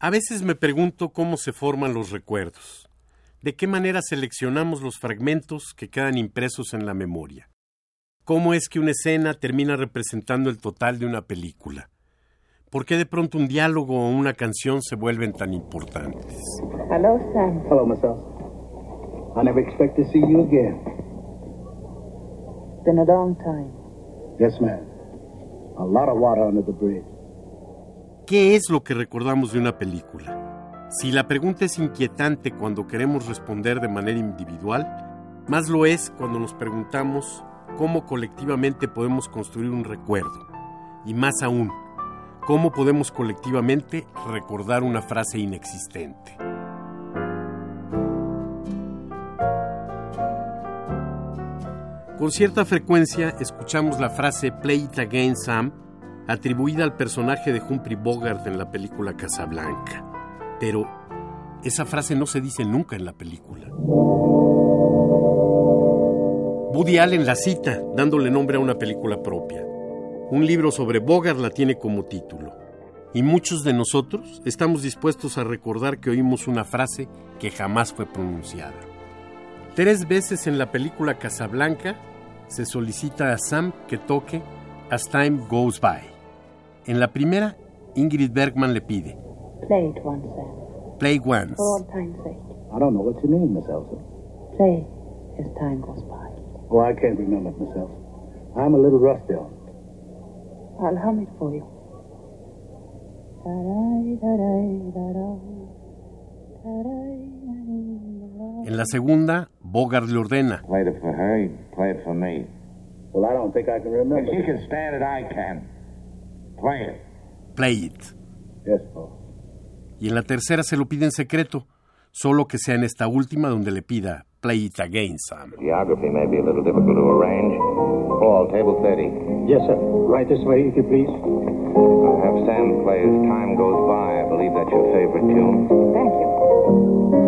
A veces me pregunto cómo se forman los recuerdos, de qué manera seleccionamos los fragmentos que quedan impresos en la memoria, cómo es que una escena termina representando el total de una película, por qué de pronto un diálogo o una canción se vuelven tan importantes. Hello, Sam. Hello, Miss Elsa. I never expect to see you again. Been a long time. Yes, ma'am. A lot of water under the bridge. ¿Qué es lo que recordamos de una película? Si la pregunta es inquietante cuando queremos responder de manera individual, más lo es cuando nos preguntamos cómo colectivamente podemos construir un recuerdo. Y más aún, cómo podemos colectivamente recordar una frase inexistente. Con cierta frecuencia escuchamos la frase Play it again, Sam, atribuida al personaje de Humphrey Bogart en la película Casablanca. Pero esa frase no se dice nunca en la película. Woody Allen la cita, dándole nombre a una película propia. Un libro sobre Bogart la tiene como título. Y muchos de nosotros estamos dispuestos a recordar que oímos una frase que jamás fue pronunciada. Tres veces en la película Casablanca se solicita a Sam que toque As Time Goes By. En la primera, Ingrid Bergman le pide Play it once, Sam. Play Once. For all time's sake. I don't know what you mean, Miss Elsa. Play as time goes by. Oh, I can't remember, Miss Elsa. I'm a little rusty on it. I'll hum it for you. En la segunda, Bogart le ordena Played it for her, you play it for me. Well, I don't think I can remember. If she can stand it, I can. Play it. Play It. Yes. Y en la tercera se lo pide en secreto, solo que sea en esta última donde le pida Play It Again, Sam. Geography may be a little difficult to arrange. Paul, table 30. Yes, sir. Right this way, if you please. I'll have Sam play as time goes by. I believe that's your favorite tune. Thank you.